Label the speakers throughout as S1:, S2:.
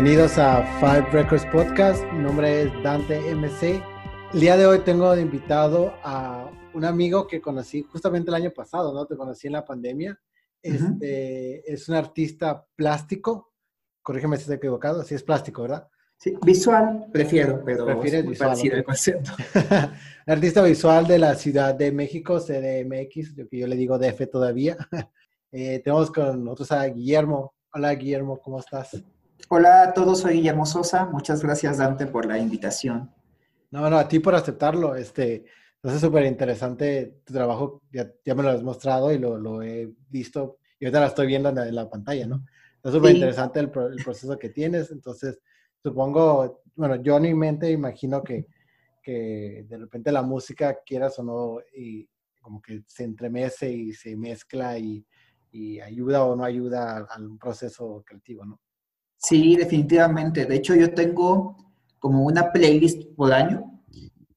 S1: Bienvenidos a Five Records Podcast. Mi nombre es Dante MC. El día de hoy tengo de invitado a un amigo que conocí justamente el año pasado, ¿no? Te conocí en la pandemia. Este, Es un artista plástico. Corrígeme si estoy equivocado. Sí, es plástico, ¿verdad?
S2: Sí, visual prefiero, pero
S1: Prefieres visual.
S2: el concepto.
S1: artista visual de la Ciudad de México, CDMX, lo que yo le digo DF todavía. Eh, tenemos con nosotros a Guillermo. Hola Guillermo, ¿cómo estás?
S2: Hola a todos, soy Guillermo Sosa. Muchas gracias Dante por la invitación.
S1: No, no, a ti por aceptarlo. Este, entonces súper interesante tu trabajo, ya, ya, me lo has mostrado y lo, lo, he visto y ahorita la estoy viendo en la, en la pantalla, ¿no? Es súper interesante el, el, proceso que tienes, entonces supongo, bueno, yo en mi mente imagino que, que de repente la música, quieras o no, y como que se entremece y se mezcla y, y ayuda o no ayuda al, al proceso creativo, ¿no?
S2: Sí, definitivamente. De hecho, yo tengo como una playlist por año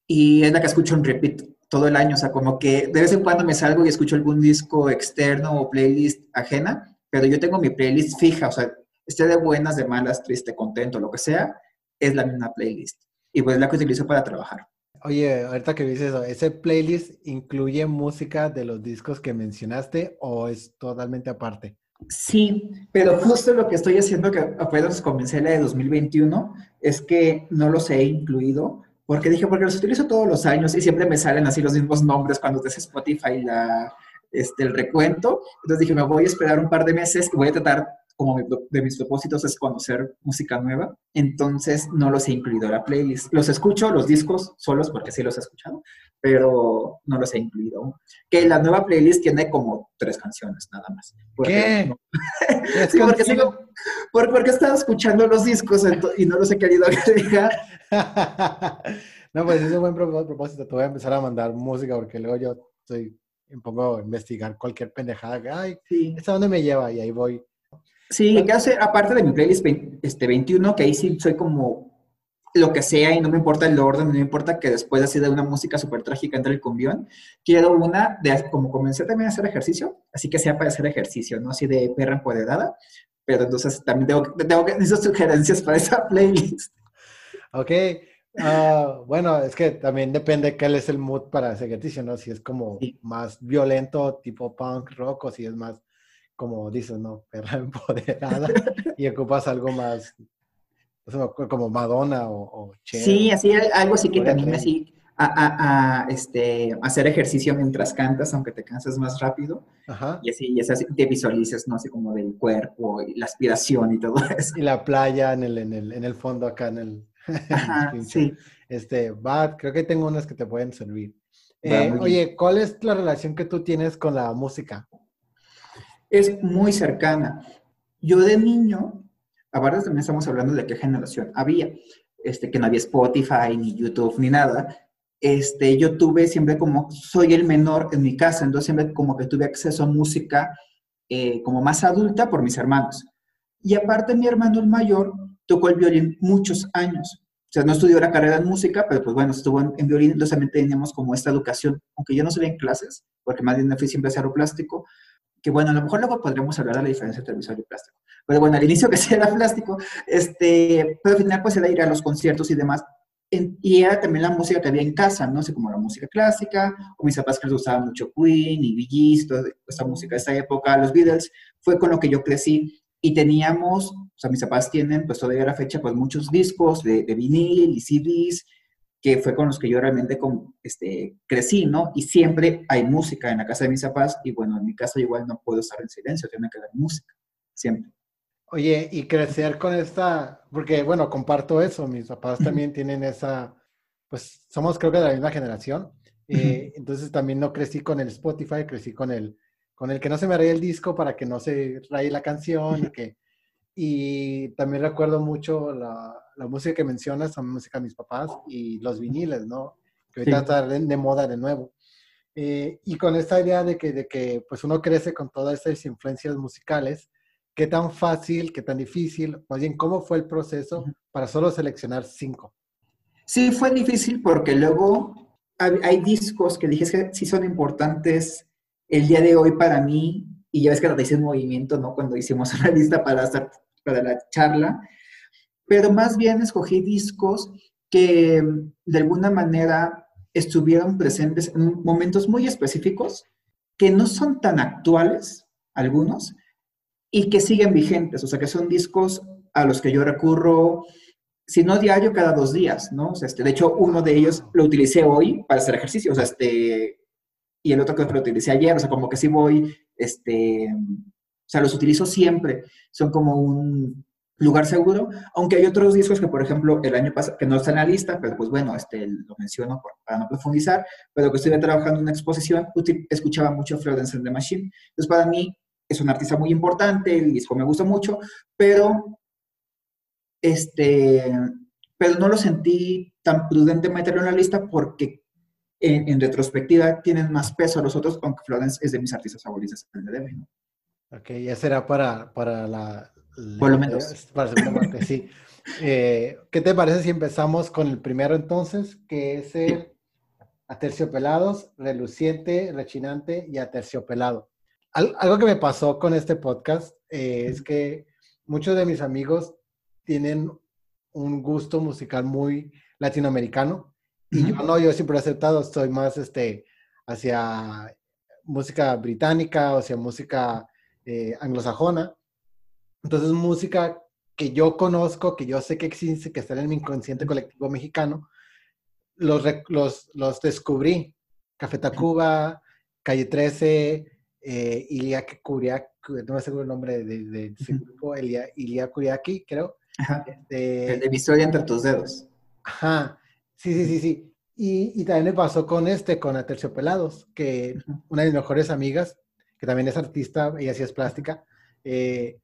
S2: y es la que escucho en repeat todo el año. O sea, como que de vez en cuando me salgo y escucho algún disco externo o playlist ajena, pero yo tengo mi playlist fija. O sea, esté de buenas, de malas, triste, contento, lo que sea, es la misma playlist. Y pues es la que utilizo para trabajar.
S1: Oye, ahorita que dices eso, ¿ese playlist incluye música de los discos que mencionaste o es totalmente aparte?
S2: Sí, pero justo lo que estoy haciendo, que apenas comencé de 2021, es que no los he incluido, porque dije, porque los utilizo todos los años y siempre me salen así los mismos nombres cuando des Spotify la, este, el recuento. Entonces dije, me voy a esperar un par de meses y voy a tratar como de mis propósitos es conocer música nueva, entonces no los he incluido a la playlist. Los escucho, los discos solos, porque sí los he escuchado, pero no los he incluido. Que la nueva playlist tiene como tres canciones nada más.
S1: Porque,
S2: ¿Qué? sí, porque, sigo, porque, estado escuchando los discos y no los he querido agregar.
S1: no, pues es un buen propósito. Te voy a empezar a mandar música porque luego yo estoy, me pongo a investigar cualquier pendejada. Ay, sí. ¿esta dónde me lleva? Y ahí voy
S2: Sí, que hace, aparte de mi playlist este, 21, que ahí sí soy como lo que sea y no me importa el orden, no me importa que después así de una música súper trágica entre el cumbión, quiero una de, como comencé también a hacer ejercicio, así que sea para hacer ejercicio, no así de perra empoderada, pero entonces también tengo, tengo que necesito sugerencias para esa playlist.
S1: Ok, uh, bueno, es que también depende cuál es el mood para ese ejercicio, ¿no? Si es como sí. más violento, tipo punk rock, o si es más como dices, ¿no? Perra empoderada y ocupas algo más, como Madonna o, o
S2: Cher, Sí, así, algo así que te anime así a, a, a, este, hacer ejercicio mientras cantas, aunque te cansas más rápido.
S1: Ajá.
S2: Y así, y así te visualices, ¿no? Así como del cuerpo y la aspiración y todo eso.
S1: Y la playa en el, en el, en el fondo acá en el...
S2: Ajá, sí.
S1: Este, va, creo que tengo unas que te pueden servir. Eh, oye, ¿cuál es la relación que tú tienes con la música?
S2: Es muy cercana. Yo de niño, ahora también estamos hablando de qué generación había, este, que no había Spotify, ni YouTube, ni nada. Este, yo tuve siempre como, soy el menor en mi casa, entonces siempre como que tuve acceso a música eh, como más adulta por mis hermanos. Y aparte mi hermano el mayor tocó el violín muchos años. O sea, no estudió la carrera en música, pero pues bueno, estuvo en, en violín, entonces también teníamos como esta educación, aunque yo no sabía en clases, porque más bien me fui siempre a hacer plástico, que bueno, a lo mejor luego podríamos hablar de la diferencia entre visual y plástico. Pero bueno, al inicio que sí era plástico, este, pero al final pues era ir a los conciertos y demás. En, y era también la música que había en casa, ¿no? sé, como la música clásica, o mis papás que les gustaba mucho Queen y Bee Gees, toda esta música de esa época, los Beatles, fue con lo que yo crecí. Y teníamos, o sea, mis papás tienen, pues todavía a la fecha, pues muchos discos de, de vinil y CDs, que fue con los que yo realmente con, este, crecí, ¿no? Y siempre hay música en la casa de mis papás y bueno, en mi casa igual no puedo estar en silencio, tiene que haber música, siempre.
S1: Oye, y crecer con esta, porque bueno, comparto eso, mis papás también tienen esa, pues somos creo que de la misma generación, eh, entonces también no crecí con el Spotify, crecí con el, con el que no se me raye el disco para que no se raye la canción y que, y también recuerdo mucho la, la música que mencionas, son música de mis papás y los viniles, ¿no? Que ahorita sí. está de, de, moda de nuevo. Eh, y con esta idea de que, de que pues uno crece con todas estas influencias musicales, ¿qué tan fácil, qué tan difícil, más bien cómo fue el proceso para solo seleccionar cinco?
S2: Sí, fue difícil porque luego hay, hay discos que dije que sí son importantes el día de hoy para mí, y ya ves que lo hice en movimiento, ¿no? Cuando hicimos una lista para, hacer, para la charla, pero más bien escogí discos que de alguna manera estuvieron presentes en momentos muy específicos, que no son tan actuales, algunos, y que siguen vigentes, o sea, que son discos a los que yo recurro, si no diario, cada dos días, ¿no? O sea, este, de hecho, uno de ellos lo utilicé hoy para hacer ejercicio, o sea, este, y el otro que lo utilicé ayer, o sea, como que sí voy, este, o sea, los utilizo siempre, son como un lugar seguro, aunque hay otros discos que, por ejemplo, el año pasado, que no están en la lista, pero pues bueno, este, lo menciono para no profundizar, pero que estuve trabajando en una exposición, escuchaba mucho Florence and the Machine. Entonces, para mí, es un artista muy importante, el disco me gusta mucho, pero, este, pero no lo sentí tan prudente meterlo en la lista porque en, retrospectiva tienen más peso a los otros, aunque Florence es de mis artistas favoritos de ¿no?
S1: Ok, ya será para, para la,
S2: Por lo menos.
S1: Para parte, sí. Eh, ¿Qué te parece si empezamos con el primero entonces, que es el aterciopelados, reluciente, rechinante y aterciopelado? algo que me pasó con este podcast eh, es que muchos de mis amigos tienen un gusto musical muy latinoamericano y yo no, yo siempre he aceptado, estoy más este, hacia música británica o hacia música eh, anglosajona. Entonces, música que yo conozco, que yo sé que existe, que está en mi inconsciente colectivo mexicano, los, los, los descubrí. Café Tacuba, Calle 13, eh, Ilia Kuriak, no me acuerdo el nombre de, de, ese grupo, Ilia, Ilia Kuriaki, creo.
S2: Este, el de mi historia entre tus dedos.
S1: Ajá, sí, sí, sí, sí. Y, y, también me pasó con este, con Aterciopelados, que una de mis mejores amigas, que también es artista, ella sí es plástica, eh,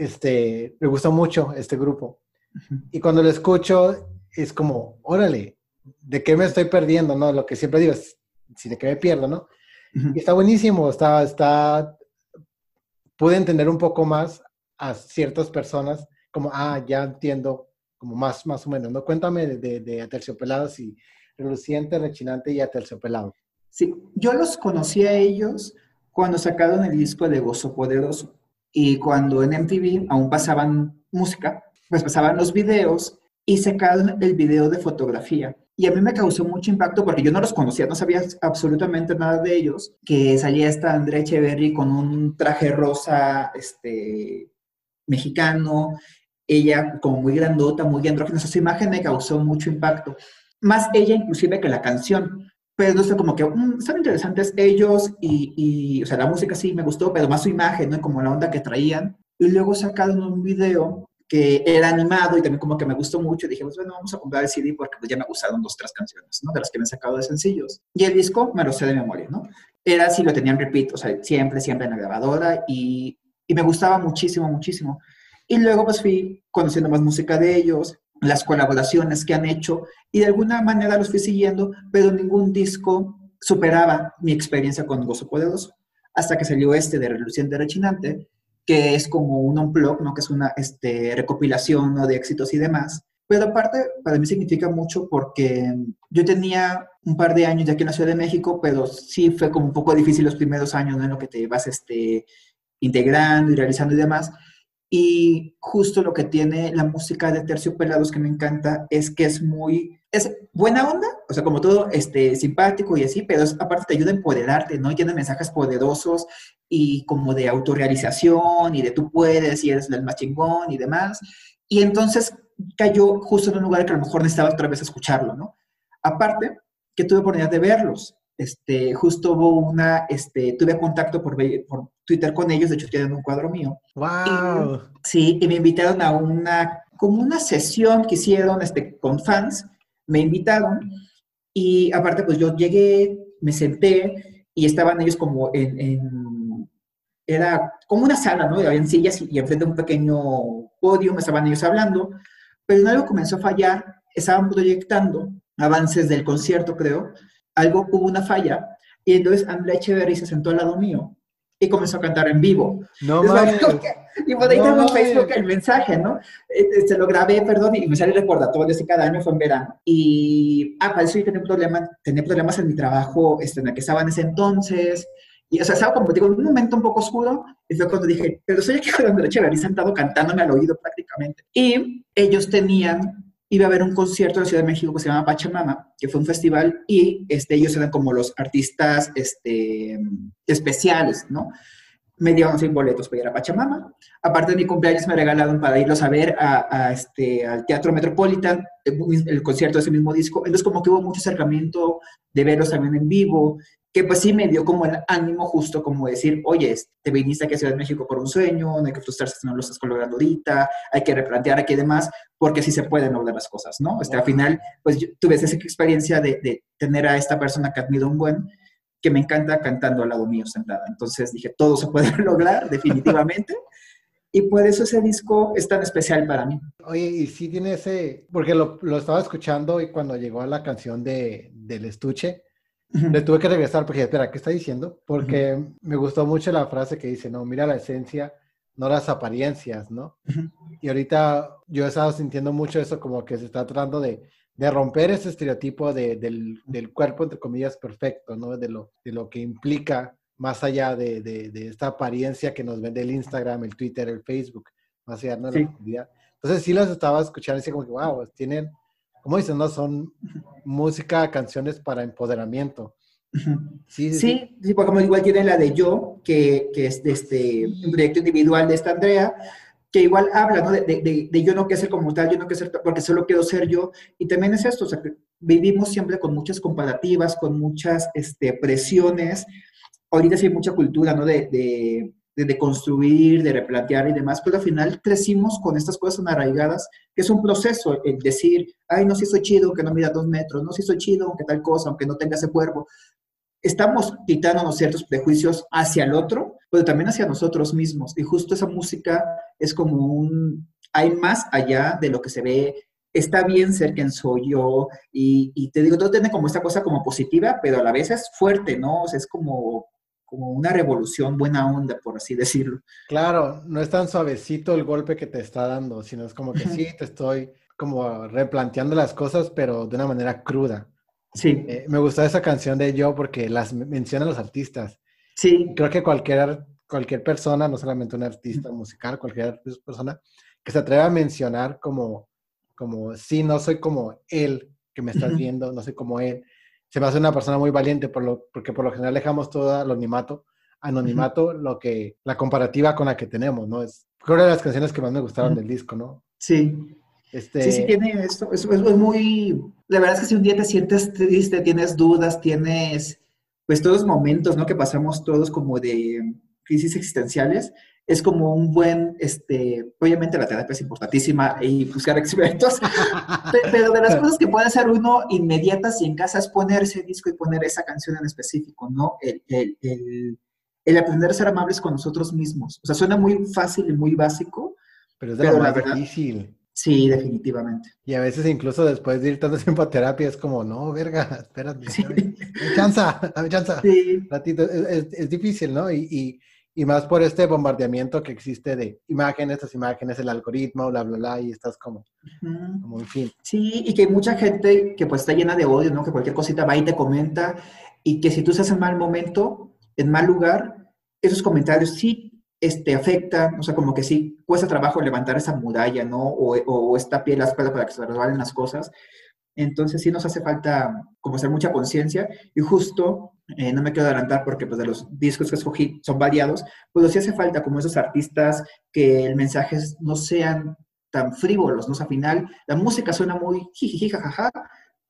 S1: este, me gusta mucho este grupo. Y cuando lo escucho, es como, órale, ¿de qué me estoy perdiendo? ¿No? Lo que siempre digo es, si de qué me pierdo, ¿no? Y está buenísimo, está, está, pude entender un poco más a ciertas personas, como, ah, ya entiendo, como más, más o menos, ¿no? Cuéntame de, de, Aterciopelados y Reluciente, Rechinante y Aterciopelado.
S2: Sí, yo los conocí a ellos cuando sacaron el disco de Gozo Poderoso y cuando en MTV aún pasaban música, pues pasaban los videos y sacaron el video de fotografía. Y a mí me causó mucho impacto porque yo no los conocía, no sabía absolutamente nada de ellos, que salía esta Andrea Echeverry con un traje rosa este, mexicano, ella como muy grandota, muy andrógena, esa imagen me causó mucho impacto. Más ella inclusive que la canción, pero no sé, como que mm, están interesantes ellos y, y, o sea, la música sí me gustó, pero más su imagen, ¿no? Como la onda que traían. Y luego sacaron un video que era animado y también como que me gustó mucho. Y dije, pues bueno, vamos a comprar el CD porque pues ya me gustaron dos, tres canciones, ¿no? De las que me han sacado de sencillos. Y el disco me lo sé de memoria, ¿no? Era así, lo tenían repito, o sea, siempre, siempre en la grabadora y, y me gustaba muchísimo, muchísimo. Y luego pues fui conociendo más música de ellos, las colaboraciones que han hecho y de alguna manera los fui siguiendo, pero ningún disco superaba mi experiencia con Gozo Poderoso. Hasta que salió este de Reluciente Rechinante, que es como un unplug, ¿no? que es una este, recopilación de éxitos y demás. Pero aparte, para mí significa mucho porque yo tenía un par de años ya aquí en la Ciudad de México, pero sí fue como un poco difícil los primeros años ¿no? en lo que te vas este, integrando y realizando y demás. Y justo lo que tiene la música de Terciopelados que me encanta es que es muy, es buena onda, o sea, como todo este, simpático y así, pero aparte te ayuda a empoderarte, ¿no? tiene mensajes poderosos y como de autorrealización y de tú puedes y eres el más chingón y demás. Y entonces cayó justo en un lugar que a lo mejor necesitaba otra vez escucharlo, ¿no? Aparte, que tuve oportunidad de verlos. Este, justo hubo una, este, tuve contacto por Twitter con ellos, de hecho tienen un cuadro mío.
S1: ¡Wow!
S2: sí, y me invitaron a una, como una sesión que hicieron este, con fans, me invitaron y aparte pues yo llegué, me senté y estaban ellos como en, era como una sala, ¿no? Habían sillas y, y enfrente de un pequeño podio me estaban ellos hablando, pero en algo comenzó a fallar, estaban proyectando avances del concierto, creo, algo hubo una falla y entonces Andrea Echeverry se sentó al lado mío y comenzó a cantar en vivo.
S1: No mames.
S2: Y por ahí tengo en Facebook el mensaje, ¿no? Se este, lo grabé, perdón, y me sale el recordatorio ese cada año, fue en verano. Y, ah, para eso yo tenía, problema, tenía problemas en mi trabajo este, en el que estaba en ese entonces, Y, o sea, estaba como, digo, en un momento un poco oscuro, y fue cuando dije, pero soy aquí con André Echeverry sentado cantándome al oído prácticamente. Y ellos tenían, iba a haber un concierto en la Ciudad de México que se llama Pachamama, que fue un festival, y este, ellos eran como los artistas este, especiales, ¿no? me dieron sin boletos para ir a Pachamama. Aparte de mi cumpleaños me regalaron para irlos a ver a, este, al Teatro Metropolitan, el, concierto de ese mismo disco. Entonces como que hubo mucho acercamiento de verlos también en vivo, que pues sí me dio como el ánimo justo como decir, oye, te viniste aquí a Ciudad de México por un sueño, no hay que frustrarse si no lo estás logrando ahorita, hay que replantear aquí y demás, porque sí se pueden lograr las cosas, ¿no? Este, Al final, pues yo tuve esa experiencia de, de tener a esta persona que admiro un buen, que me encanta cantando al lado mío sentada. Entonces dije, todo se puede lograr definitivamente. y por eso ese disco es tan especial para mí.
S1: Oye, y sí tiene ese, porque lo, lo estaba escuchando y cuando llegó a la canción de, del estuche, le tuve que regresar porque, espera, ¿qué está diciendo? Porque me gustó mucho la frase que dice, no, mira la esencia, no las apariencias, ¿no? Y ahorita yo he estado sintiendo mucho eso, como que se está tratando de de romper ese estereotipo de, del, del, cuerpo, entre comillas, perfecto, ¿no? De lo, de lo que implica más allá de, de, esta apariencia que nos vende el Instagram, el Twitter, el Facebook, más allá de la comunidad. Entonces sí las estaba escuchando y decía como que, wow, tienen, como dicen, no? Son música, canciones para empoderamiento.
S2: Sí, sí, sí, porque igual tiene la de Yo, que, que es de este, un proyecto individual de esta Andrea, que igual habla, ¿no? De, de, de, yo no quiero ser como tal, yo no quiero ser, porque solo quiero ser yo. Y también es esto, o sea, que vivimos siempre con muchas comparativas, con muchas este, presiones. Ahorita sí hay mucha cultura, ¿no? De, de, de, construir, de replantear y demás, pero al final crecimos con estas cosas arraigadas, que es un proceso, el decir, ay, no, si soy chido, aunque no mida dos metros, no, si soy chido, aunque tal cosa, aunque no tenga ese cuerpo. Estamos quitándonos ciertos prejuicios hacia el otro, pero también hacia nosotros mismos. Y justo esa música es como un, hay más allá de lo que se ve. Está bien ser quien soy yo y, te digo, todo tiene como esta cosa como positiva, pero a la vez es fuerte, ¿no? O sea, es como, como una revolución buena onda, por así decirlo.
S1: Claro, no es tan suavecito el golpe que te está dando, sino es como que sí, te estoy como replanteando las cosas, pero de una manera cruda.
S2: Sí.
S1: Eh, me gusta esa canción de Yo porque las menciona los artistas.
S2: Sí.
S1: Creo que cualquier, cualquier persona, no solamente un artista musical, cualquier persona que se atreva a mencionar como, como, sí, no soy como él que me estás viendo, no soy como él, se me hace una persona muy valiente por lo, porque por lo general dejamos todo anonimato, anonimato, lo que, la comparativa con la que tenemos, ¿no? Es, creo que de las canciones que más me gustaron del disco, ¿no?
S2: Sí. Este... Sí, sí, tiene esto. Es, es, muy. La verdad es que si un día te sientes triste, tienes dudas, tienes pues todos los momentos, ¿no? Que pasamos todos como de crisis existenciales, es como un buen, este, obviamente la terapia es importantísima y buscar expertos, pero de las cosas que puede hacer uno inmediatas y en casa es poner ese disco y poner esa canción en específico, ¿no? El, el, el, el aprender a ser amables con nosotros mismos. O sea, suena muy fácil y muy básico.
S1: Pero es de lo más difícil.
S2: Sí, definitivamente.
S1: Y a veces incluso después de ir tanto tiempo a terapia es como, no, verga, espérate, sí. dame chanza, dame chanza. Sí. Ratito. Es, es, difícil, ¿no? Y, y, y, más por este bombardeamiento que existe de imágenes, estas imágenes, el algoritmo, bla, bla, bla, y estás como, como en fin.
S2: Sí, y que hay mucha gente que pues está llena de odio, ¿no? Que cualquier cosita va y te comenta, y que si tú estás en mal momento, en mal lugar, esos comentarios sí este, afecta, o sea, como que sí, cuesta trabajo levantar esa muralla, ¿no? O, o, esta piel áspera para que se resbalen las cosas. Entonces sí nos hace falta como hacer mucha conciencia y justo, eh, no me quiero adelantar porque pues de los discos que escogí son variados, pero sí hace falta como esos artistas que el mensaje no sean tan frívolos, ¿no? O sea, al final la música suena muy jiji, jajaja,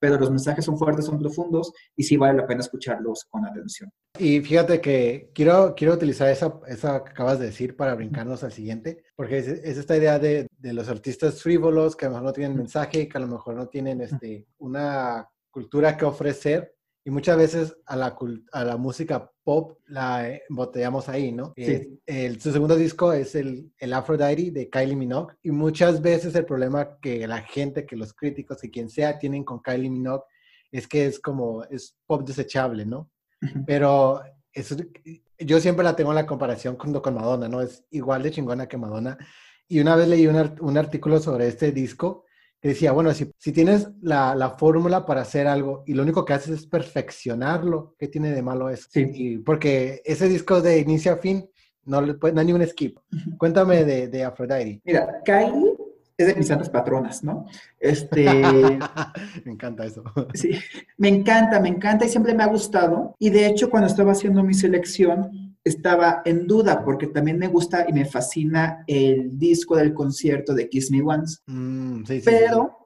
S2: pero los mensajes son fuertes, son profundos y sí vale la pena escucharlos con atención.
S1: Y fíjate que quiero, quiero utilizar esa, esa que acabas de decir para brincarnos al siguiente, porque es, esta idea de, de, los artistas frívolos que a lo mejor no tienen mensaje, que a lo mejor no tienen este, una cultura que ofrecer, y muchas veces a la, a la música pop la embotellamos ahí, ¿no? Sí. El, su segundo disco es el, el Aphrodite de Kylie Minogue y muchas veces el problema que la gente, que los críticos, que quien sea tienen con Kylie Minogue es que es como, es pop desechable, ¿no? Pero eso, yo siempre la tengo en la comparación con, con Madonna, ¿no? Es igual de chingona que Madonna. Y una vez leí un, un artículo sobre este disco que decía, bueno, si, si tienes la, la, fórmula para hacer algo y lo único que haces es perfeccionarlo, ¿qué tiene de malo eso? Sí. porque ese disco de inicio a fin no, le, no hay ni un skip. Cuéntame de, de Aphrodite.
S2: Mira, Kylie es de mis santas patronas, ¿no? Este...
S1: me encanta eso.
S2: Sí, me encanta, me encanta y siempre me ha gustado. Y de hecho, cuando estaba haciendo mi selección, estaba en duda porque también me gusta y me fascina el disco del concierto de Kiss Me Once. Mm, sí, sí, pero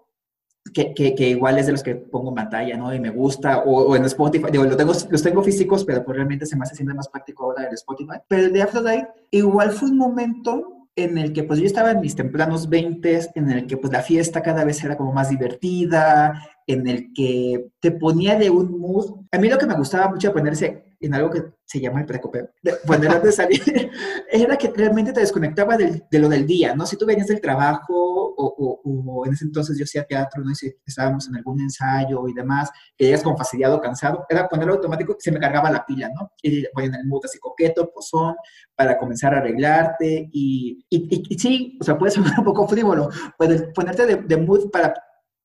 S2: que, que, que, igual es de los que pongo en pantalla, ¿no? Y me gusta, o, o en Spotify, digo, lo tengo, los tengo físicos, pero pues realmente se me hace siempre más práctico ahora el Spotify. Pero el de Aphrodite, igual fue un momento en el que pues yo estaba en mis tempranos 20, en el que pues la fiesta cada vez era como más divertida, en el que te ponía de un mood. A mí lo que me gustaba mucho ponerse en algo que se llama el precopeo, poner de salir, era que realmente te desconectaba de, de, lo del día, ¿no? Si tú venías del trabajo o, o, en ese entonces yo hacía teatro, ¿no? Y si estábamos en algún ensayo y demás, que llegas con fastidiado, cansado, era ponerlo automático y se me cargaba la pila, ¿no? Y voy en el mood así coqueto, pozón, para comenzar a arreglarte y, y, y, sí, o sea, puede sonar un poco frívolo, puedes ponerte de, de mood para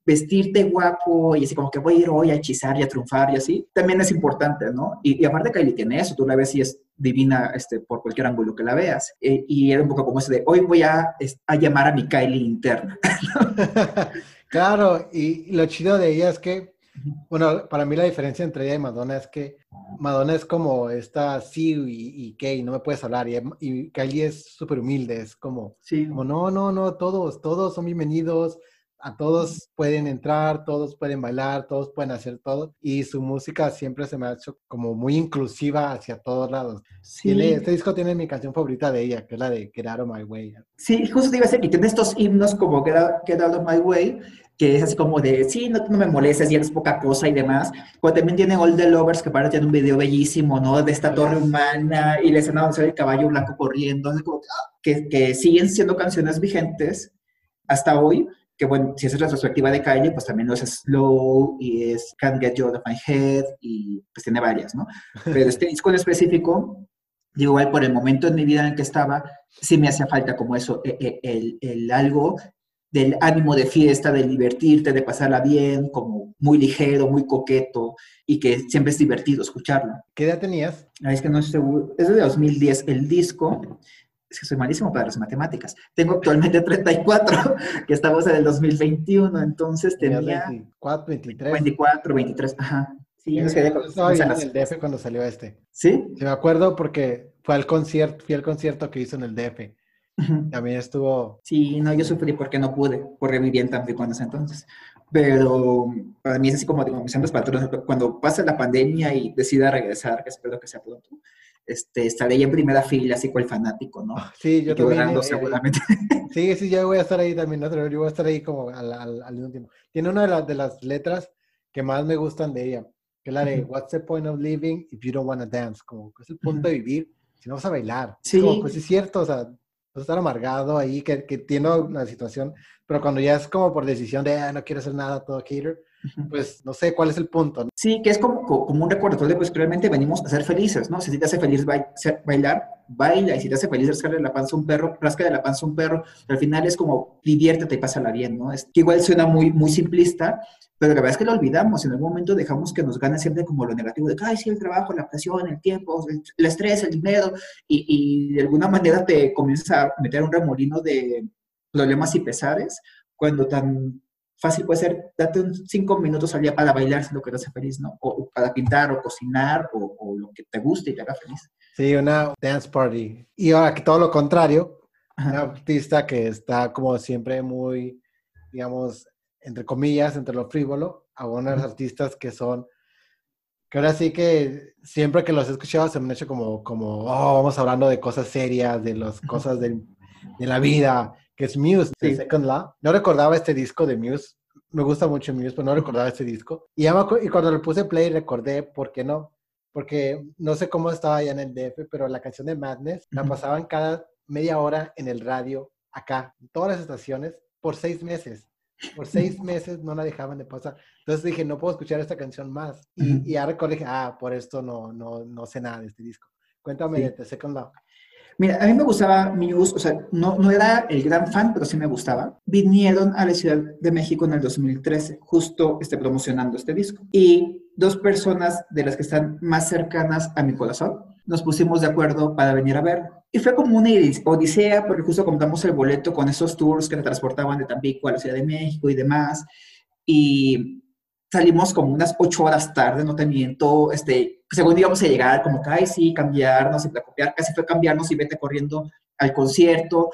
S2: vestirte guapo y así como que voy a ir hoy a hechizar y a triunfar y así, también es importante, ¿no? Y, y aparte Kylie tiene eso, tú la ves y es divina este, por cualquier ángulo que la veas. Eh, y era un poco como ese de, hoy voy a, a llamar a mi Kylie interna.
S1: claro, y lo chido de ella es que, bueno, para mí la diferencia entre ella y Madonna es que Madonna es como esta sí y, y Kay, no me puedes hablar, y, y Kylie es súper humilde, es como, sí. como, no, no, no, todos, todos son bienvenidos, a todos pueden entrar, todos pueden bailar, todos pueden hacer todo y su música siempre se me ha hecho como muy inclusiva hacia todos lados. Sí. Tiene, este disco tiene mi canción favorita de ella, que es la de Get Out of My Way.
S2: Sí, justo te iba a decir que tiene estos himnos como Get Out, of My Way, que es así como de, sí, no, no me molestes, ya es poca cosa y demás. Pero también tiene All the Lovers, que parece tiene un video bellísimo, ¿no? De esta torre humana y la escena donde el caballo blanco corriendo, como, que, que siguen siendo canciones vigentes hasta hoy, que bueno, si es retrospectiva de Kylie, pues también no es Slow y es Can't Get You Out of My Head y pues tiene varias, ¿no? Pero este disco en específico, digo, igual por el momento en mi vida en el que estaba, sí me hacía falta como eso, el, e, el, el algo del ánimo de fiesta, de divertirte, de pasarla bien, como muy ligero, muy coqueto y que siempre es divertido escucharlo.
S1: ¿Qué edad tenías?
S2: Ah, es que no estoy seguro. Es de 2010 el disco es que soy malísimo para las matemáticas. Tengo actualmente 34, que estamos en el 2021, entonces tenía...
S1: 24, 23.
S2: 24, 23, ajá.
S1: Sí, que estaba en el DF cuando salió este.
S2: ¿Sí?
S1: Sí, me acuerdo porque fue al concierto, fui al concierto que hizo en el DF. También estuvo...
S2: Sí, no, yo sufrí porque no pude, porque vivía en Tampico en ese entonces. Pero para mí es así como, digo, mis patrones, cuando pase la pandemia y decida regresar, que espero que sea pronto, este, estaré ahí en primera fila, así cual fanático, ¿no?
S1: Sí, yo también. Eh, seguramente. Sí, sí, yo voy a estar ahí también, ¿no? yo voy a estar ahí como al, al, al mismo tiempo. Tiene una de, las de las letras que más me gustan de ella, que es la de What's the point of living if you don't want to dance? Como, ¿qué es el punto de vivir si no vas a bailar? Sí. Como, pues es cierto, o sea, vas a estar amargado ahí, que, que tiene una situación, pero cuando ya es como por decisión de, ah, no quiero hacer nada, todo cater, pues no sé cuál es el punto.
S2: Sí, que es como, como un recordatorio, pues realmente venimos a ser felices, ¿no? Si te hace feliz bailar, baila, y si te hace feliz rascarle la panza a un perro, rasca la panza a un perro, al final es como diviértete y pásala bien, ¿no? Es que igual suena muy, muy simplista, pero la verdad es que lo olvidamos, en algún momento dejamos que nos gane siempre como lo negativo de, ay, sí, el trabajo, la presión, el tiempo, el, estrés, el dinero, y, y de alguna manera te comienzas a meter un remolino de problemas y pesares, cuando tan fácil puede ser, date un cinco minutos al día para bailar si lo que te hace feliz, ¿no? O, para pintar o cocinar o, o, lo que te guste y te haga feliz.
S1: Sí, una dance party. Y ahora que todo lo contrario, Ajá. una artista que está como siempre muy, digamos, entre comillas, entre lo frívolo, a unos artistas que son, que ahora sí que siempre que los he escuchado se me han hecho como, como oh, vamos hablando de cosas serias, de las cosas de, de la vida, que es Muse, de Second Law. No recordaba este disco de Muse. Me gusta mucho Muse, pero no recordaba este disco. Y, ya y cuando le puse play recordé por qué no. Porque no sé cómo estaba allá en el DF, pero la canción de Madness la pasaban cada media hora en el radio, acá, en todas las estaciones, por seis meses. Por seis meses no la dejaban de pasar. Entonces dije, no puedo escuchar esta canción más. Y, y ya recordé, ah, por esto no, no, no sé nada de este disco. Cuéntame sí. de Second Law.
S2: Mira, a mí me gustaba Muse, o sea, no, no era el gran fan, pero sí me gustaba. Vinieron a la Ciudad de México en el 2013, justo este, promocionando este disco. Y dos personas de las que están más cercanas a mi corazón nos pusimos de acuerdo para venir a ver. Y fue como una odisea, porque justo compramos el boleto con esos tours que te transportaban de Tampico a la Ciudad de México y demás. Y salimos como unas ocho horas tarde, no te miento, este, según íbamos a llegar, como que, ay, sí, cambiarnos copiar, casi fue cambiarnos y vete corriendo al concierto,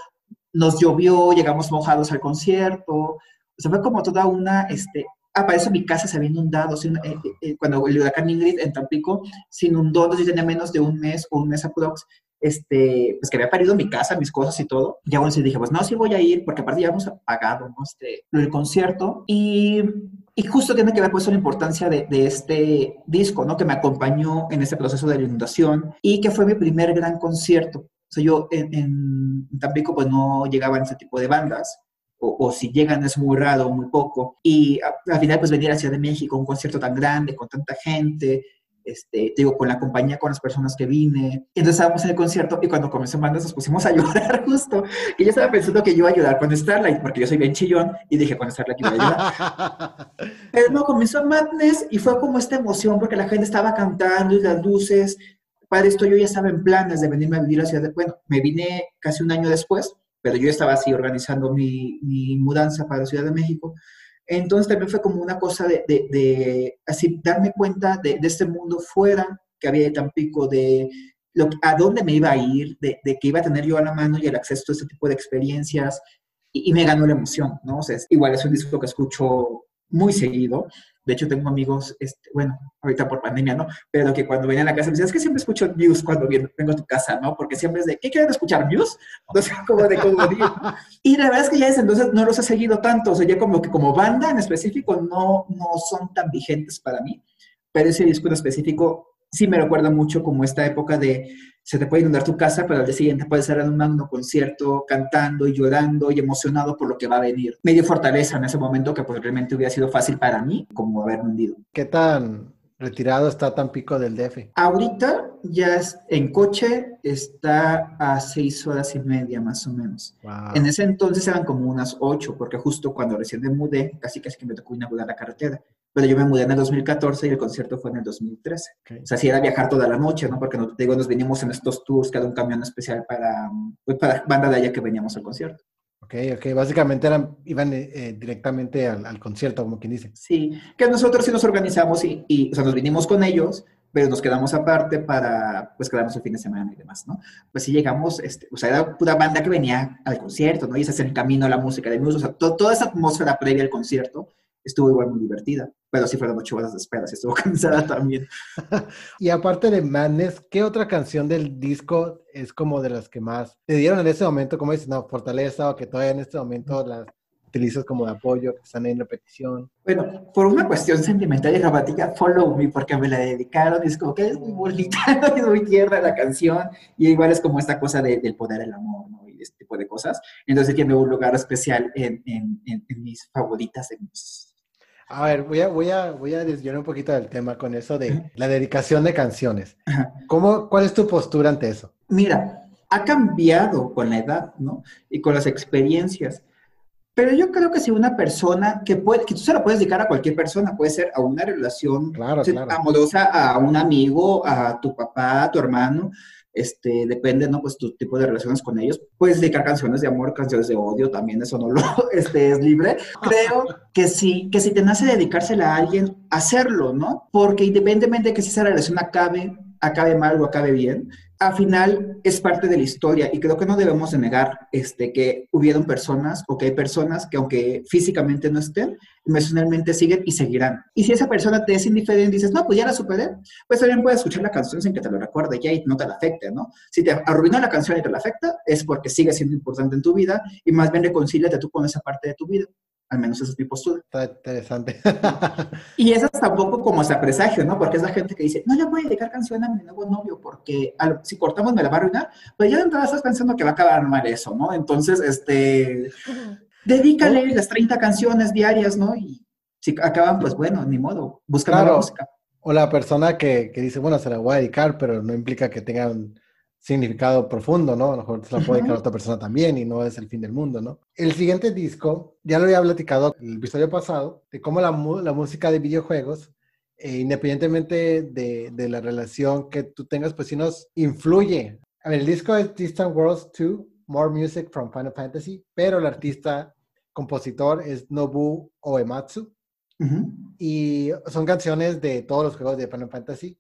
S2: nos llovió, llegamos mojados al concierto, o sea, fue como toda una, este, ah, para eso mi casa se había inundado, eh, eh, eh, cuando el huracán Ingrid en Tampico se inundó, entonces yo tenía menos de un mes o un mes aprox, este, pues que había parido mi casa, mis cosas y todo, y aún así dije, pues no, sí voy a ir, porque aparte ya habíamos pagado, ¿no? Este, el concierto, y y justo tiene que ver pues la importancia de, de, este disco, ¿no? Que me acompañó en ese proceso de la inundación y que fue mi primer gran concierto. O sea, yo en, en Tampico pues no llegaban ese tipo de bandas, o, o, si llegan es muy raro, muy poco. Y al final pues venir a Ciudad de México, un concierto tan grande, con tanta gente, este, digo, con la compañía, con las personas que vine. Entonces estábamos en el concierto y cuando comenzó Bandas nos pusimos a llorar justo. Y yo estaba pensando que yo iba a ayudar con Starlight, porque yo soy bien chillón y dije con Starlight iba a ayudar. Pero no, comenzó Madness y fue como esta emoción porque la gente estaba cantando y las luces. Para esto yo ya estaba en planes de venirme a vivir a la ciudad de... Bueno, me vine casi un año después, pero yo estaba así organizando mi, mi mudanza para la Ciudad de México. Entonces también fue como una cosa de, de, así darme cuenta de, de, este mundo fuera que había de Tampico, de lo, a dónde me iba a ir, de, que iba a tener yo a la mano y el acceso a este tipo de experiencias y, y me ganó la emoción, ¿no? O sea, es, igual es un disco que escucho muy seguido. De hecho, tengo amigos, este, bueno, ahorita por pandemia, ¿no? Pero que cuando venía a la casa me decían, es que siempre escucho news cuando vengo a tu casa, ¿no? Porque siempre es de, ¿qué quieren escuchar? ¿News? Entonces, como de como Y la verdad es que ya desde entonces no los he seguido tanto. O sea, ya como que como banda en específico no, no son tan vigentes para mí. Pero ese disco en específico sí me recuerda mucho como esta época de se te puede inundar tu casa, pero al día siguiente puedes estar en un concierto cantando y llorando y emocionado por lo que va a venir. Me dio fortaleza en ese momento que pues realmente hubiera sido fácil para mí como haberme hundido.
S1: ¿Qué tan retirado está Tampico del DF?
S2: Ahorita ya es, en coche está a seis horas y media más o menos. En ese entonces eran como unas ocho, porque justo cuando recién me mudé, casi casi que me tocó inaugurar la carretera. Pero yo me mudé en el 2014 y el concierto fue en el 2013. O sea, sí era viajar toda la noche, ¿no? Porque, no, digo, nos veníamos en estos tours, cada un camión especial para, pues, para banda de allá que veníamos al concierto.
S1: Ok, ok. Básicamente eran, iban eh, eh, directamente al, concierto, como quien dice.
S2: Sí, que nosotros sí nos organizamos y, y, o sea, nos vinimos con ellos, pero nos quedamos aparte para, pues, quedarnos el fin de semana y demás, ¿no? Pues sí llegamos, este, o sea, era pura banda que venía al concierto, ¿no? Y se hace el camino a la música de música, o sea, to, toda esa atmósfera previa al concierto estuvo igual muy divertida, pero sí fueron ocho horas de espera, sí estuvo cansada también.
S1: y aparte de Madness, ¿qué otra canción del disco es como de las que más te dieron en ese momento, como dices, no, fortaleza o que todavía en este momento las utilizas como de apoyo, que están en repetición?
S2: Bueno, por una cuestión sentimental y dramática, Follow Me, porque me la dedicaron y es como que es muy bonita, es muy tierna la canción, y igual es como esta cosa de, del poder del amor, ¿no? Y este tipo de cosas. Entonces tiene un lugar especial en, en, en, en mis favoritas, en mis
S1: a ver, voy a, voy, a, voy a desviar un poquito del tema con eso de la dedicación de canciones. ¿Cómo, ¿Cuál es tu postura ante eso?
S2: Mira, ha cambiado con la edad, ¿no? Y con las experiencias. Pero yo creo que si una persona que puede, que tú se la puedes dedicar a cualquier persona, puede ser a una relación
S1: claro, claro.
S2: amorosa, a un amigo, a tu papá, a tu hermano, este, depende, ¿no? Pues tu tipo de relaciones con ellos. Puedes dedicar canciones de amor, canciones de odio, también eso no lo, este, es libre. Creo que sí, que si te nace dedicársela a alguien, hacerlo, ¿no? Porque independientemente de que si esa relación acabe, acabe mal o acabe bien, al final es parte de la historia y creo que no debemos de negar este, que hubieron personas o que hay personas que aunque físicamente no estén, emocionalmente siguen y seguirán. Y si esa persona te es indiferente y dices, no, pues ya la superé, pues también puedes escuchar la canción sin que te lo recuerde ya y no te la afecte, ¿no? Si te arruinó la canción y te la afecta, es porque sigue siendo importante en tu vida y más bien reconcíliate tú con esa parte de tu vida. Al menos esa es mi postura.
S1: Está interesante.
S2: y eso es tampoco como ese presagio, ¿no? Porque es la gente que dice, no le voy a dedicar canción a mi nuevo novio porque al, si cortamos me la va a arruinar. Pues ya de entrada estás pensando que va a acabar mal eso, ¿no? Entonces, este, dedícale las 30 canciones diarias, ¿no? Y si acaban, pues bueno, ni modo, busca
S1: claro.
S2: música.
S1: O la persona que, que, dice, bueno, se la voy a dedicar, pero no implica que tengan significado profundo, ¿no? A lo mejor se la puede dedicar a otra persona también y no es el fin del mundo, ¿no? El siguiente disco, ya lo había platicado el episodio pasado, de cómo la, la música de videojuegos, eh, independientemente de, de, la relación que tú tengas, pues sí nos influye. A ver, el disco es Distant Worlds 2, More Music from Final Fantasy, pero el artista compositor es Nobu Oematsu. Y son canciones de todos los juegos de Final Fantasy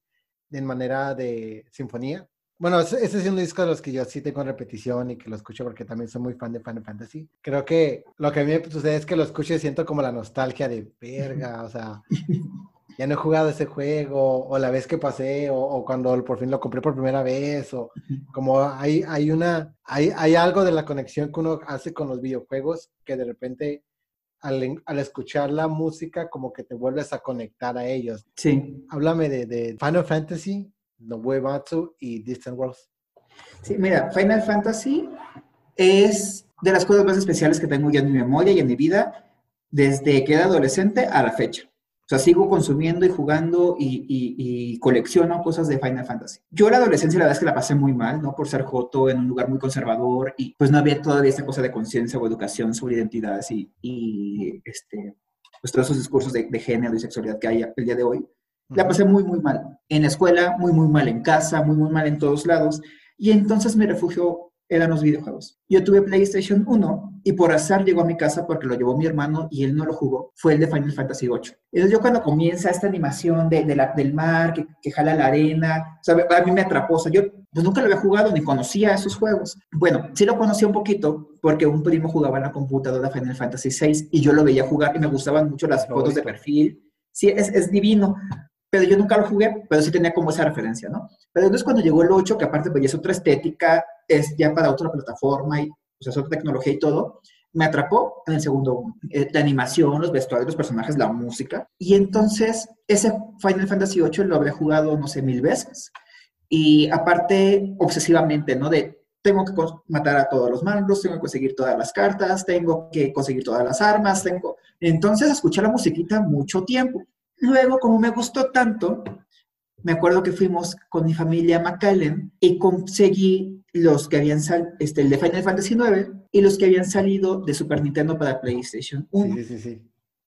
S1: en manera de sinfonía. Bueno, ese, es un disco de los que yo sí tengo en repetición y que lo escucho porque también soy muy fan de Final Fantasy. Creo que lo que a mí me sucede es que lo escucho y siento como la nostalgia de verga, o sea, ya no he jugado ese juego, o la vez que pasé, o, cuando por fin lo compré por primera vez, o como hay, hay una, hay, hay algo de la conexión que uno hace con los videojuegos que de repente al, al, escuchar la música como que te vuelves a conectar a ellos.
S2: Sí.
S1: Háblame de, de Final Fantasy, no Uematsu y Distant Worlds.
S2: Sí, mira, Final Fantasy es de las cosas más especiales que tengo ya en mi memoria y en mi vida desde que era adolescente a la fecha. O sea, sigo consumiendo y jugando y, y, colecciono cosas de Final Fantasy. Yo la adolescencia la verdad es que la pasé muy mal, ¿no? Por ser joto en un lugar muy conservador y pues no había todavía esta cosa de conciencia o educación sobre identidades y, y este, pues todos esos discursos de, de, género y sexualidad que hay el día de hoy. La pasé muy, muy mal. En la escuela, muy, muy mal en casa, muy, muy mal en todos lados. Y entonces me refugio eran los videojuegos. Yo tuve PlayStation 1 y por azar llegó a mi casa porque lo llevó mi hermano y él no lo jugó. Fue el de Final Fantasy VIII. Entonces yo cuando comienza esta animación de, de la, del mar que, que, jala la arena, o sea, a mí me atrapó. O sea, yo pues nunca lo había jugado ni conocía esos juegos. Bueno, sí lo conocía un poquito porque un primo jugaba en la computadora Final Fantasy VI y yo lo veía jugar y me gustaban mucho las fotos de perfil. Sí, es, es divino pero yo nunca lo jugué, pero sí tenía como esa referencia, ¿no? Pero entonces cuando llegó el 8, que aparte pues es otra estética, es ya para otra plataforma y o sea, es otra tecnología y todo, me atrapó en el segundo. Eh, la animación, los vestuarios, los personajes, la música. Y entonces ese Final Fantasy 8 lo habría jugado, no sé, mil veces. Y aparte, obsesivamente, ¿no? De tengo que matar a todos los malos, tengo que conseguir todas las cartas, tengo que conseguir todas las armas, tengo... Entonces, escuché la musiquita mucho tiempo. Luego, como me gustó tanto, me acuerdo que fuimos con mi familia a McAllen y conseguí los que habían salido, este, el de Final Fantasy IX y los que habían salido de Super Nintendo para PlayStation 1.
S1: Sí, sí, sí.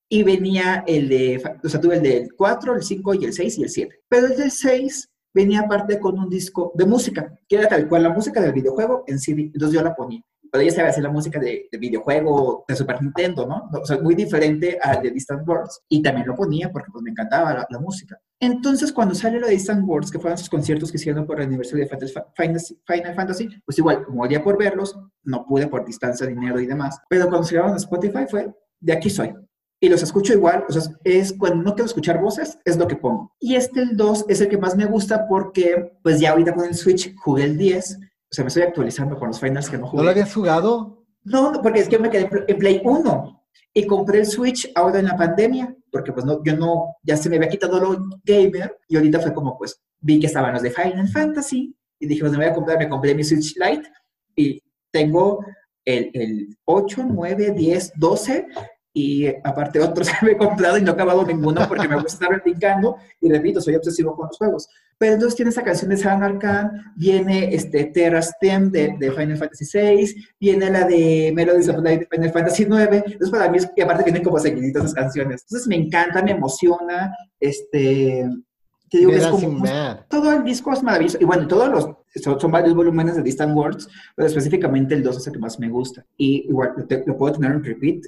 S2: Y venía el de, o sea, tuve el del 4, el 5 y el 6 y el 7. Pero el del 6 venía aparte con un disco de música, que era tal cual la música del videojuego en CD. Entonces yo la ponía pero ella sabe hacer la música de, de, videojuego de Super Nintendo, ¿no? O sea, muy diferente a de Distant Worlds. Y también lo ponía porque pues me encantaba la, la música. Entonces, cuando sale lo de Distant Worlds, que fueron sus conciertos que hicieron por el aniversario de Final, Fantasy, pues igual, moría por verlos, no pude por distancia, dinero y demás. Pero cuando se grabaron a Spotify fue, de aquí soy. Y los escucho igual, o sea, es cuando no quiero escuchar voces, es lo que pongo. Y este, el 2, es el que más me gusta porque, pues ya ahorita con el Switch jugué el 10 o sea, me estoy actualizando con los finals que no jugué.
S1: ¿No lo habías jugado?
S2: No, porque es que me quedé en Play 1 y compré el Switch ahora en la pandemia, porque pues no, yo no, ya se me había quitado lo gamer y ahorita fue como pues vi que estaban los de Final Fantasy y dije, pues me voy a comprar, me compré mi Switch Lite y tengo el, el 8, 9, 10, 12 y aparte otros que me he comprado y no he acabado ninguno porque me gusta estar brincando y repito, soy obsesivo con los juegos. Pero entonces tiene esa canción de San Arcan, viene este Terra Stem de, de, Final Fantasy VI, viene la de Melodies of Light de Final Fantasy IX, entonces para mí es que aparte vienen como seguiditas esas canciones. Entonces me encanta, me emociona, este... Te digo, es como, todo el disco es maravilloso. Y bueno, todos los, son, son, varios volúmenes de Distant Worlds, pero específicamente el 2 es el que más me gusta. Y igual te, lo puedo tener en repeat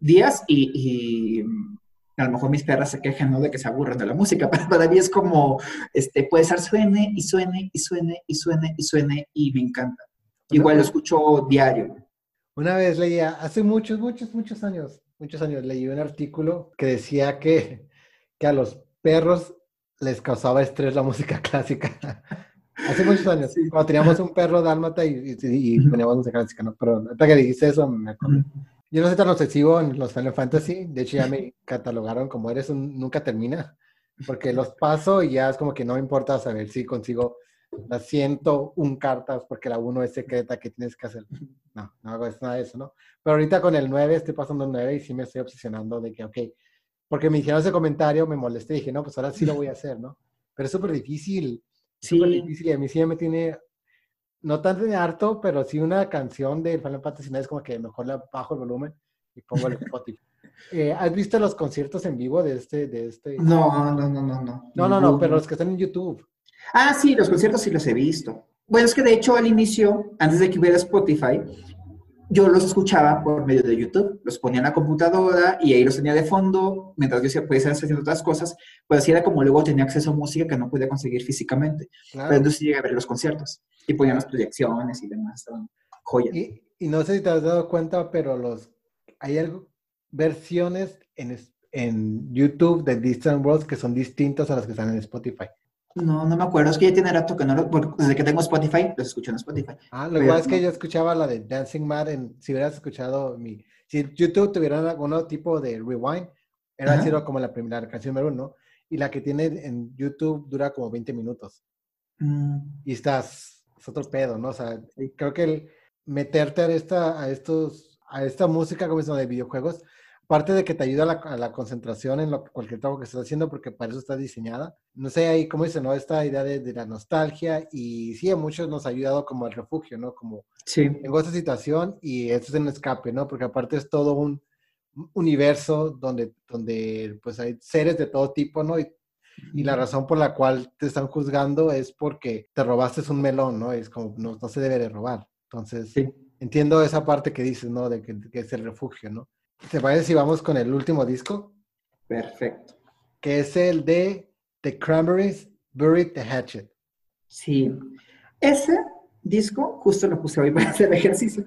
S2: días y, y, a lo mejor mis perras se quejan, ¿no? De que se aburren de la música, pero para mí es como, este, puede ser suene y suene y suene y suene y suene y me encanta. Igual lo escucho diario.
S1: Una vez leía, hace muchos, muchos, muchos años, muchos años, leí un artículo que decía que, que a los perros les causaba estrés la música clásica. Hace muchos años, sí. cuando teníamos un perro dálmata y, y, y poníamos música clásica, ¿no? Pero ahorita que dijiste eso, me acuerdo. Yo no soy tan obsesivo en los Final Fantasy. De hecho, ya me catalogaron como eres un nunca termina. Porque los paso y ya es como que no me importa saber si consigo las 101 cartas porque la 1 es secreta que tienes que hacer. No, no hago nada de eso, ¿no? Pero ahorita con el 9 estoy pasando el 9 y sí me estoy obsesionando de que, ok, porque me hicieron ese comentario, me molesté y dije, no, pues ahora sí lo voy a hacer, ¿no? Pero es súper difícil. Sí. Súper difícil y a mí sí me tiene no tan de harto, pero sí una canción de Final Fantasy es como que mejor le bajo el volumen y pongo el Spotify. Eh, ¿Has visto los conciertos en vivo de este, de este?
S2: No, no, no, no, no.
S1: No, no, no, pero los que están en YouTube.
S2: Ah, sí, los conciertos sí los he visto. Bueno, es que de hecho al inicio, antes de que hubiera Spotify, yo los escuchaba por medio de YouTube, los ponía en la computadora y ahí los tenía de fondo, mientras yo podía estar haciendo otras cosas, pues así era como luego tenía acceso a música que no podía conseguir físicamente. Pero entonces llegué a ver los conciertos y ponían las proyecciones y demás, estaban joyas.
S1: Y, y, no sé si te has dado cuenta, pero los hay algo, versiones en, en YouTube de Distant Worlds que son distintas a las que están en Spotify.
S2: No, no me acuerdo. Es que ya tiene rato que no lo. Desde que tengo Spotify, los escucho en Spotify.
S1: Ah, lo igual es que yo escuchaba la de Dancing Mad en. Si hubieras escuchado mi. Si YouTube tuviera algún tipo de rewind, era decir como la primera canción número uno. Y la que tiene en YouTube dura como 20 minutos. Mm. Y estás. Es otro pedo, ¿no? O sea, creo que el meterte a esta, a estos, a esta música como es de videojuegos, Parte de que te ayuda a la, concentración en lo, cualquier trabajo que estás haciendo, porque para eso está diseñada. No sé, ahí, como dice, ¿no? Esta idea de, la nostalgia y sí, a muchos nos ha ayudado como el refugio, ¿no? Como
S2: sí.
S1: tengo esta situación y esto es un escape, ¿no? Porque aparte es todo un universo donde, donde pues hay seres de todo tipo, ¿no? Y, y la razón por la cual te están juzgando es porque te robaste un melón, ¿no? Es como, no, no se debe de robar. Entonces, sí. entiendo esa parte que dices, ¿no? De que, que es el refugio, ¿no? ¿Te parece si vamos con el último disco?
S2: Perfecto.
S1: Que es el de The Cranberries, Buried the Hatchet.
S2: Sí. Ese disco justo lo puse hoy para hacer ejercicio.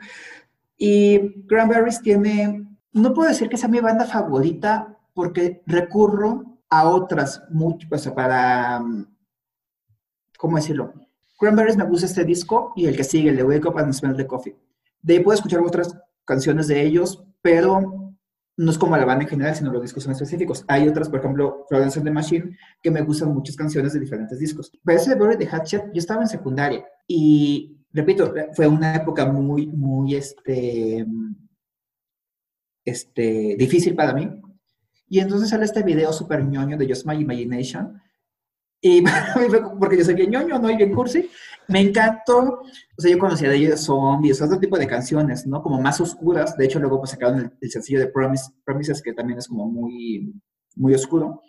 S2: Y Cranberries tiene, no puedo decir que sea mi banda favorita porque recurro a otras muchas, para, ¿cómo decirlo? Cranberries me gusta este disco y el que sigue, el de Wake Up and Smell the Coffee. De ahí puedo escuchar otras canciones de ellos, pero no es como la banda en general, sino los discos son específicos. Hay otras, por ejemplo, Florence and the Machine, que me gustan muchas canciones de diferentes discos. Pero ese de Bury the Hatchet, yo estaba en secundaria y, repito, fue una época muy, muy, este, este, difícil para mí. Y entonces sale este video súper ñoño de Just My Imagination, y porque yo soy bien ñoño, ¿no? Y bien cursi. Me encantó. O sea, yo conocía de ellos zombies, otro tipo de canciones, ¿no? Como más oscuras. De hecho, luego pues sacaron el, sencillo de Promise, Promises, que también es como muy, muy oscuro.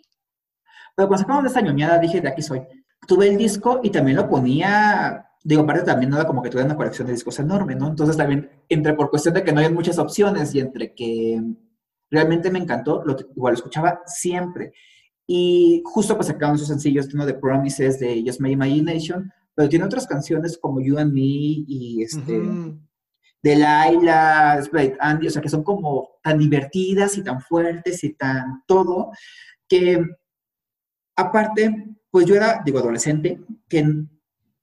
S2: Pero cuando sacaron esta ñoñada, dije, de aquí soy. Tuve el disco y también lo ponía. Digo, aparte también no era como que tuviera una colección de discos enorme, ¿no? Entonces también, entre por cuestión de que no hay muchas opciones y entre que realmente me encantó, lo, igual lo escuchaba siempre. Y justo pues sacaron sus sencillos, uno de Promises, de Just My Imagination, pero tiene otras canciones como You and Me y este, de Laila, Sprite Andy, o sea, que son como tan divertidas y tan fuertes y tan todo, que aparte, pues yo era, digo, adolescente, que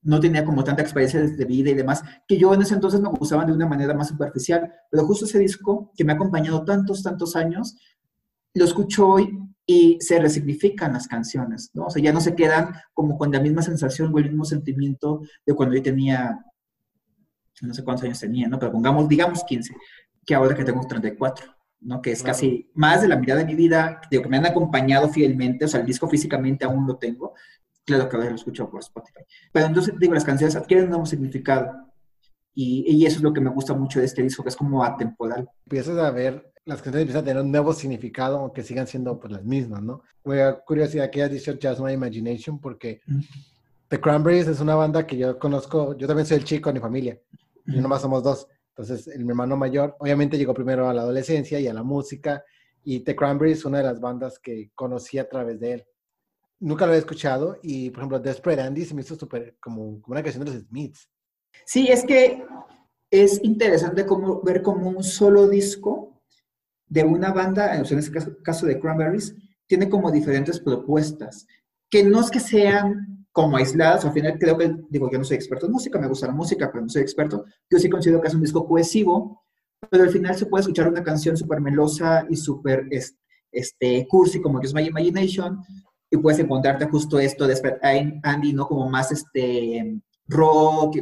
S2: no tenía como tanta experiencia de vida y demás, que yo en ese entonces me gustaban de una manera más superficial, pero justo ese disco que me ha acompañado tantos, tantos años, lo escucho hoy y se resignifican las canciones, ¿no? O sea, ya no se quedan como con la misma sensación o el mismo sentimiento de cuando yo tenía, no sé cuántos años tenía, ¿no? Pero pongamos, digamos 15, que ahora que tengo 34, ¿no? Que es casi más de la mitad de mi vida, digo, que me han acompañado fielmente, o sea, el disco físicamente aún lo tengo, claro que ahora lo escucho por Spotify. Pero entonces, digo, las canciones adquieren un nuevo significado. Y, y, eso es lo que me gusta mucho de este disco, que es como atemporal.
S1: Empiezas a ver las canciones empiezan a tener un nuevo significado, aunque sigan siendo pues, las mismas, ¿no? Fue curiosidad que hayas dicho Just My Imagination, porque The Cranberries es una banda que yo conozco, yo también soy el chico en mi familia, y nomás somos dos. Entonces, el, mi hermano mayor, obviamente llegó primero a la adolescencia y a la música, y The Cranberries es una de las bandas que conocí a través de él. Nunca lo había escuchado, y por ejemplo, Desperate Andy se me hizo súper como, como una canción de los Smiths.
S2: Sí, es que es interesante como, ver como un solo disco de una banda, en este caso, de Cranberries, tiene como diferentes propuestas, que no es que sean como aisladas, al final creo que, digo, yo no soy experto en música, me gusta la música, pero no soy experto, yo sí considero que es un disco cohesivo, pero al final se puede escuchar una canción súper melosa y súper este, cursi, como que es My Imagination, y puedes encontrarte justo esto de Andy, ¿no? Como más este rock,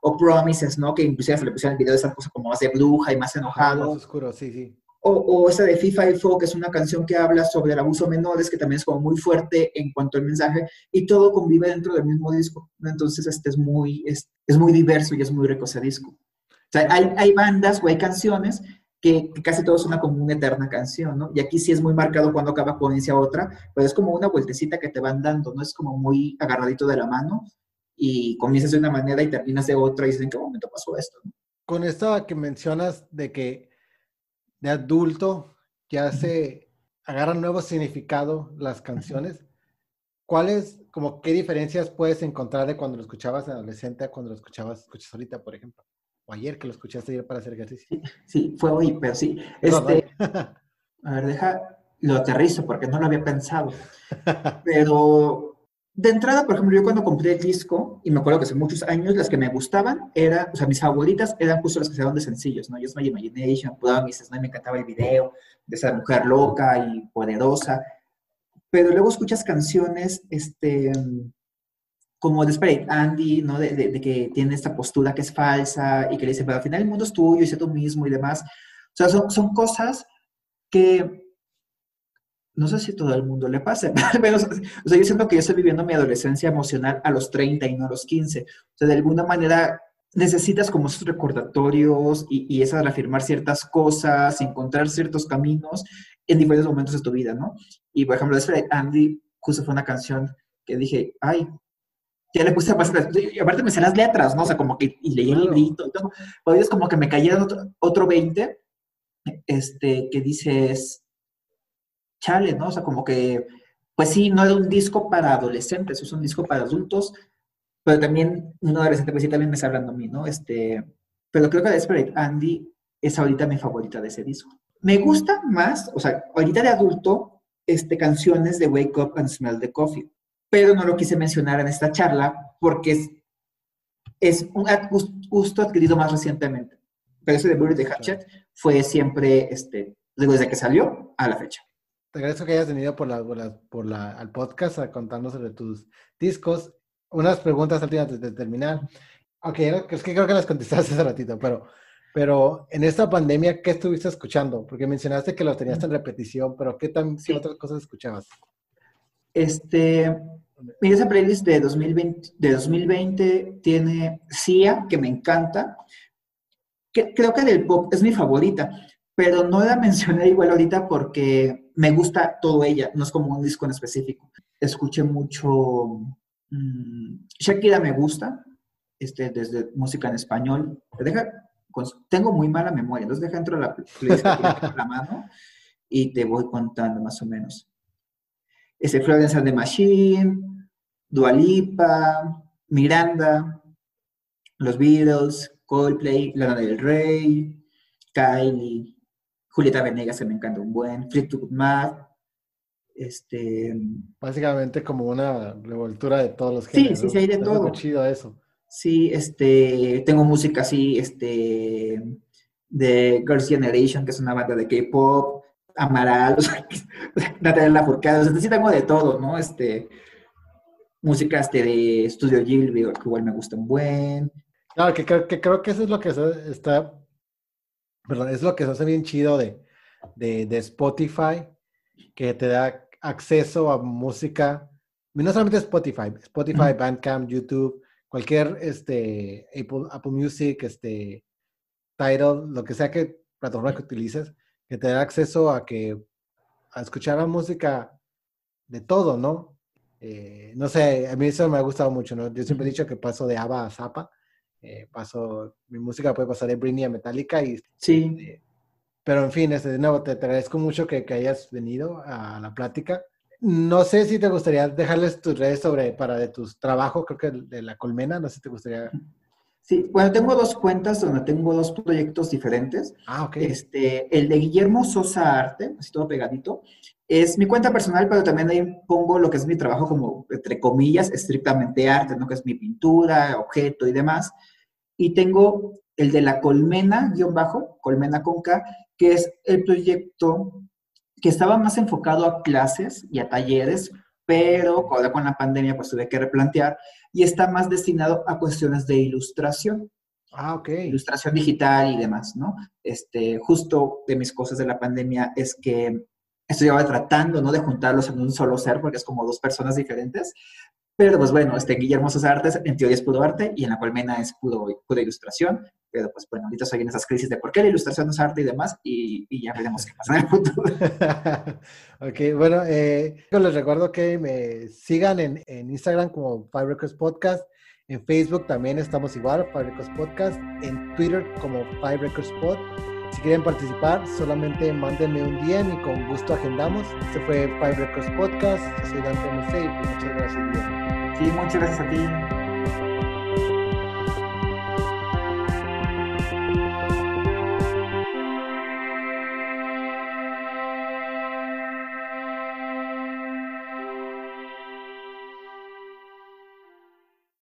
S2: o Promises, ¿no? Que inclusive se le pusieron el video de esa cosa como más de bruja y más enojado.
S1: Más oscuro, sí, sí
S2: O, o, esa de FIFA y Fo, que es una canción que habla sobre el abuso menores, que también es como muy fuerte en cuanto al mensaje, y todo convive dentro del mismo disco. Entonces, este es muy, es, es muy diverso y es muy rico ese disco. O sea, hay, hay bandas o hay canciones que, casi todo suena como una eterna canción, ¿no? Y aquí sí es muy marcado cuando acaba con inicia otra, pero es como una vueltecita que te van dando, ¿no? Es como muy agarradito de la mano y comienzas de una manera y terminas de otra y dices, ¿en qué momento pasó esto?
S1: Con esto que mencionas de que de adulto ya se agarran nuevo significado las canciones, ¿cuáles, como qué diferencias puedes encontrar de cuando lo escuchabas de adolescente a cuando lo escuchabas, escuchas ahorita, por ejemplo? O ayer que lo escuchaste ayer para hacer ejercicio.
S2: Sí, fue hoy, pero sí. Este, a ver, deja, lo aterrizo porque no lo había pensado. Pero de entrada, por ejemplo, yo cuando compré el disco, y me acuerdo que hace muchos años, las que me gustaban eran, o sea, mis favoritas eran justo las que se daban de sencillos, ¿no? Yo My Imagination, Promises, ¿no? me encantaba el video de esa mujer loca y poderosa. Pero luego escuchas canciones, este, como Desperate Andy, ¿no? De, de, que tiene esta postura que es falsa y que le dice, pero al final el mundo es tuyo y sé tú mismo y demás. O sea, son, son cosas que no sé si todo el mundo le pase, pero o sea, yo siento que yo estoy viviendo mi adolescencia emocional a los 30 y no a los 15. O sea, de alguna manera necesitas como esos recordatorios y, y esa reafirmar ciertas cosas, encontrar ciertos caminos en diferentes momentos de tu vida, ¿no? Y por ejemplo, Andy justo fue una canción que dije, ay, ya le puse más, y aparte me sé las letras, ¿no? O sea, como que, y leí el librito y todo, pero es como que me cayeron otro, otro 20, este, que dices, chale, ¿no? O sea, como que, pues sí, no era un disco para adolescentes, es un disco para adultos, pero también un adolescente, pues sí, también me está hablando a mí, ¿no? Este, pero creo que Desperate Andy es ahorita mi favorita de ese disco. Me gusta más, o sea, ahorita de adulto, este, canciones de Wake Up and Smell the Coffee pero no lo quise mencionar en esta charla porque es, es un gusto adquirido más recientemente. Pero ese de Bury the Hatchet fue siempre, este, digo, desde que salió a la fecha.
S1: Te agradezco que hayas venido por la, por la, al podcast a contarnos sobre tus discos. Unas preguntas antes de terminar. Ok, es que creo que las contestaste hace ratito, pero, pero en esta pandemia, ¿qué estuviste escuchando? Porque mencionaste que los tenías en repetición, pero ¿qué, tan, ¿qué otras cosas escuchabas?
S2: Este, mira, esa playlist de 2020, de 2020 tiene Sia, que me encanta. Que, creo que del pop es mi favorita, pero no la mencioné igual ahorita porque me gusta todo ella, no es como un disco en específico. Escuché mucho mmm, Shakira me gusta, este, desde música en español. Deja, tengo muy mala memoria, entonces deja dentro de la playlist la mano y te voy contando más o menos ese Florence and the Machine, Dualipa, Miranda, los Beatles, Coldplay, Lana del Rey, Kylie, Julieta Venegas se me encanta un buen, Fleetwood Mac, este...
S1: Básicamente como una revoltura de todos los géneros.
S2: Sí, sí, sí, hay de todo.
S1: Chido eso.
S2: Sí, este, tengo música así, este, de Girls' Generation, que es una banda de K-pop, Amaral, o sea, Natalia Lafourcade, o sea, sí tengo de todo, ¿no? Este, música este, de Estudio Ghibli, que igual me gusta un buen.
S1: Claro, que, que, creo que eso es lo que está, perdón, es lo que se hace bien chido de, de, de Spotify, que te da acceso a música, no solamente Spotify, Spotify, Bandcamp, YouTube, cualquier este, Apple, Apple Music, este, Tidal, lo que sea que plataforma que utilices, que te da acceso a que a escuchar la música de todo, ¿no? Eh, no sé, a mí eso me ha gustado mucho, ¿no? Yo siempre he dicho que paso de ABBA a Zappa, eh, paso, mi música puede pasar de Britney a Metallica y...
S2: Sí.
S1: Eh, pero en fin, este, de nuevo, te, agradezco mucho que, que, hayas venido a la plática. No sé si te gustaría dejarles tus redes sobre, para de tus trabajos, creo que de la colmena, no sé si te gustaría
S2: Sí, bueno, tengo dos cuentas donde tengo dos proyectos diferentes.
S1: Ah, ok.
S2: Este, el de Guillermo Sosa Arte, así todo pegadito, es mi cuenta personal, pero también ahí pongo lo que es mi trabajo como, entre comillas, estrictamente arte, ¿no? Que es mi pintura, objeto y demás. Y tengo el de la colmena, guion bajo, colmena con K, que es el proyecto que estaba más enfocado a clases y a talleres, pero ahora con la pandemia pues tuve que replantear y está más destinado a cuestiones de ilustración.
S1: Ah, ok.
S2: Ilustración digital y demás, ¿no? Este, justo de mis cosas de la pandemia es que estoy tratando, ¿no? De juntarlos en un solo ser, porque es como dos personas diferentes. Pero pues bueno, este Guillermo sus artes, en teoría es puro arte y en la Colmena es puro, pura ilustración. Pero pues bueno, ahorita estoy en esas crisis de por qué la ilustración no es arte y demás y, ya veremos qué pasa en el futuro.
S1: ok, bueno, eh, les recuerdo que me sigan en, en Instagram como Five Records Podcast. En Facebook también estamos igual, Five Records Podcast. En Twitter como Five Records Pod. Si quieren participar, solamente mándenme un DM y con gusto agendamos. Este fue Five Records Podcast. Soy Dante MC y pues muchas gracias,
S2: Sí, muchas gracias a ti.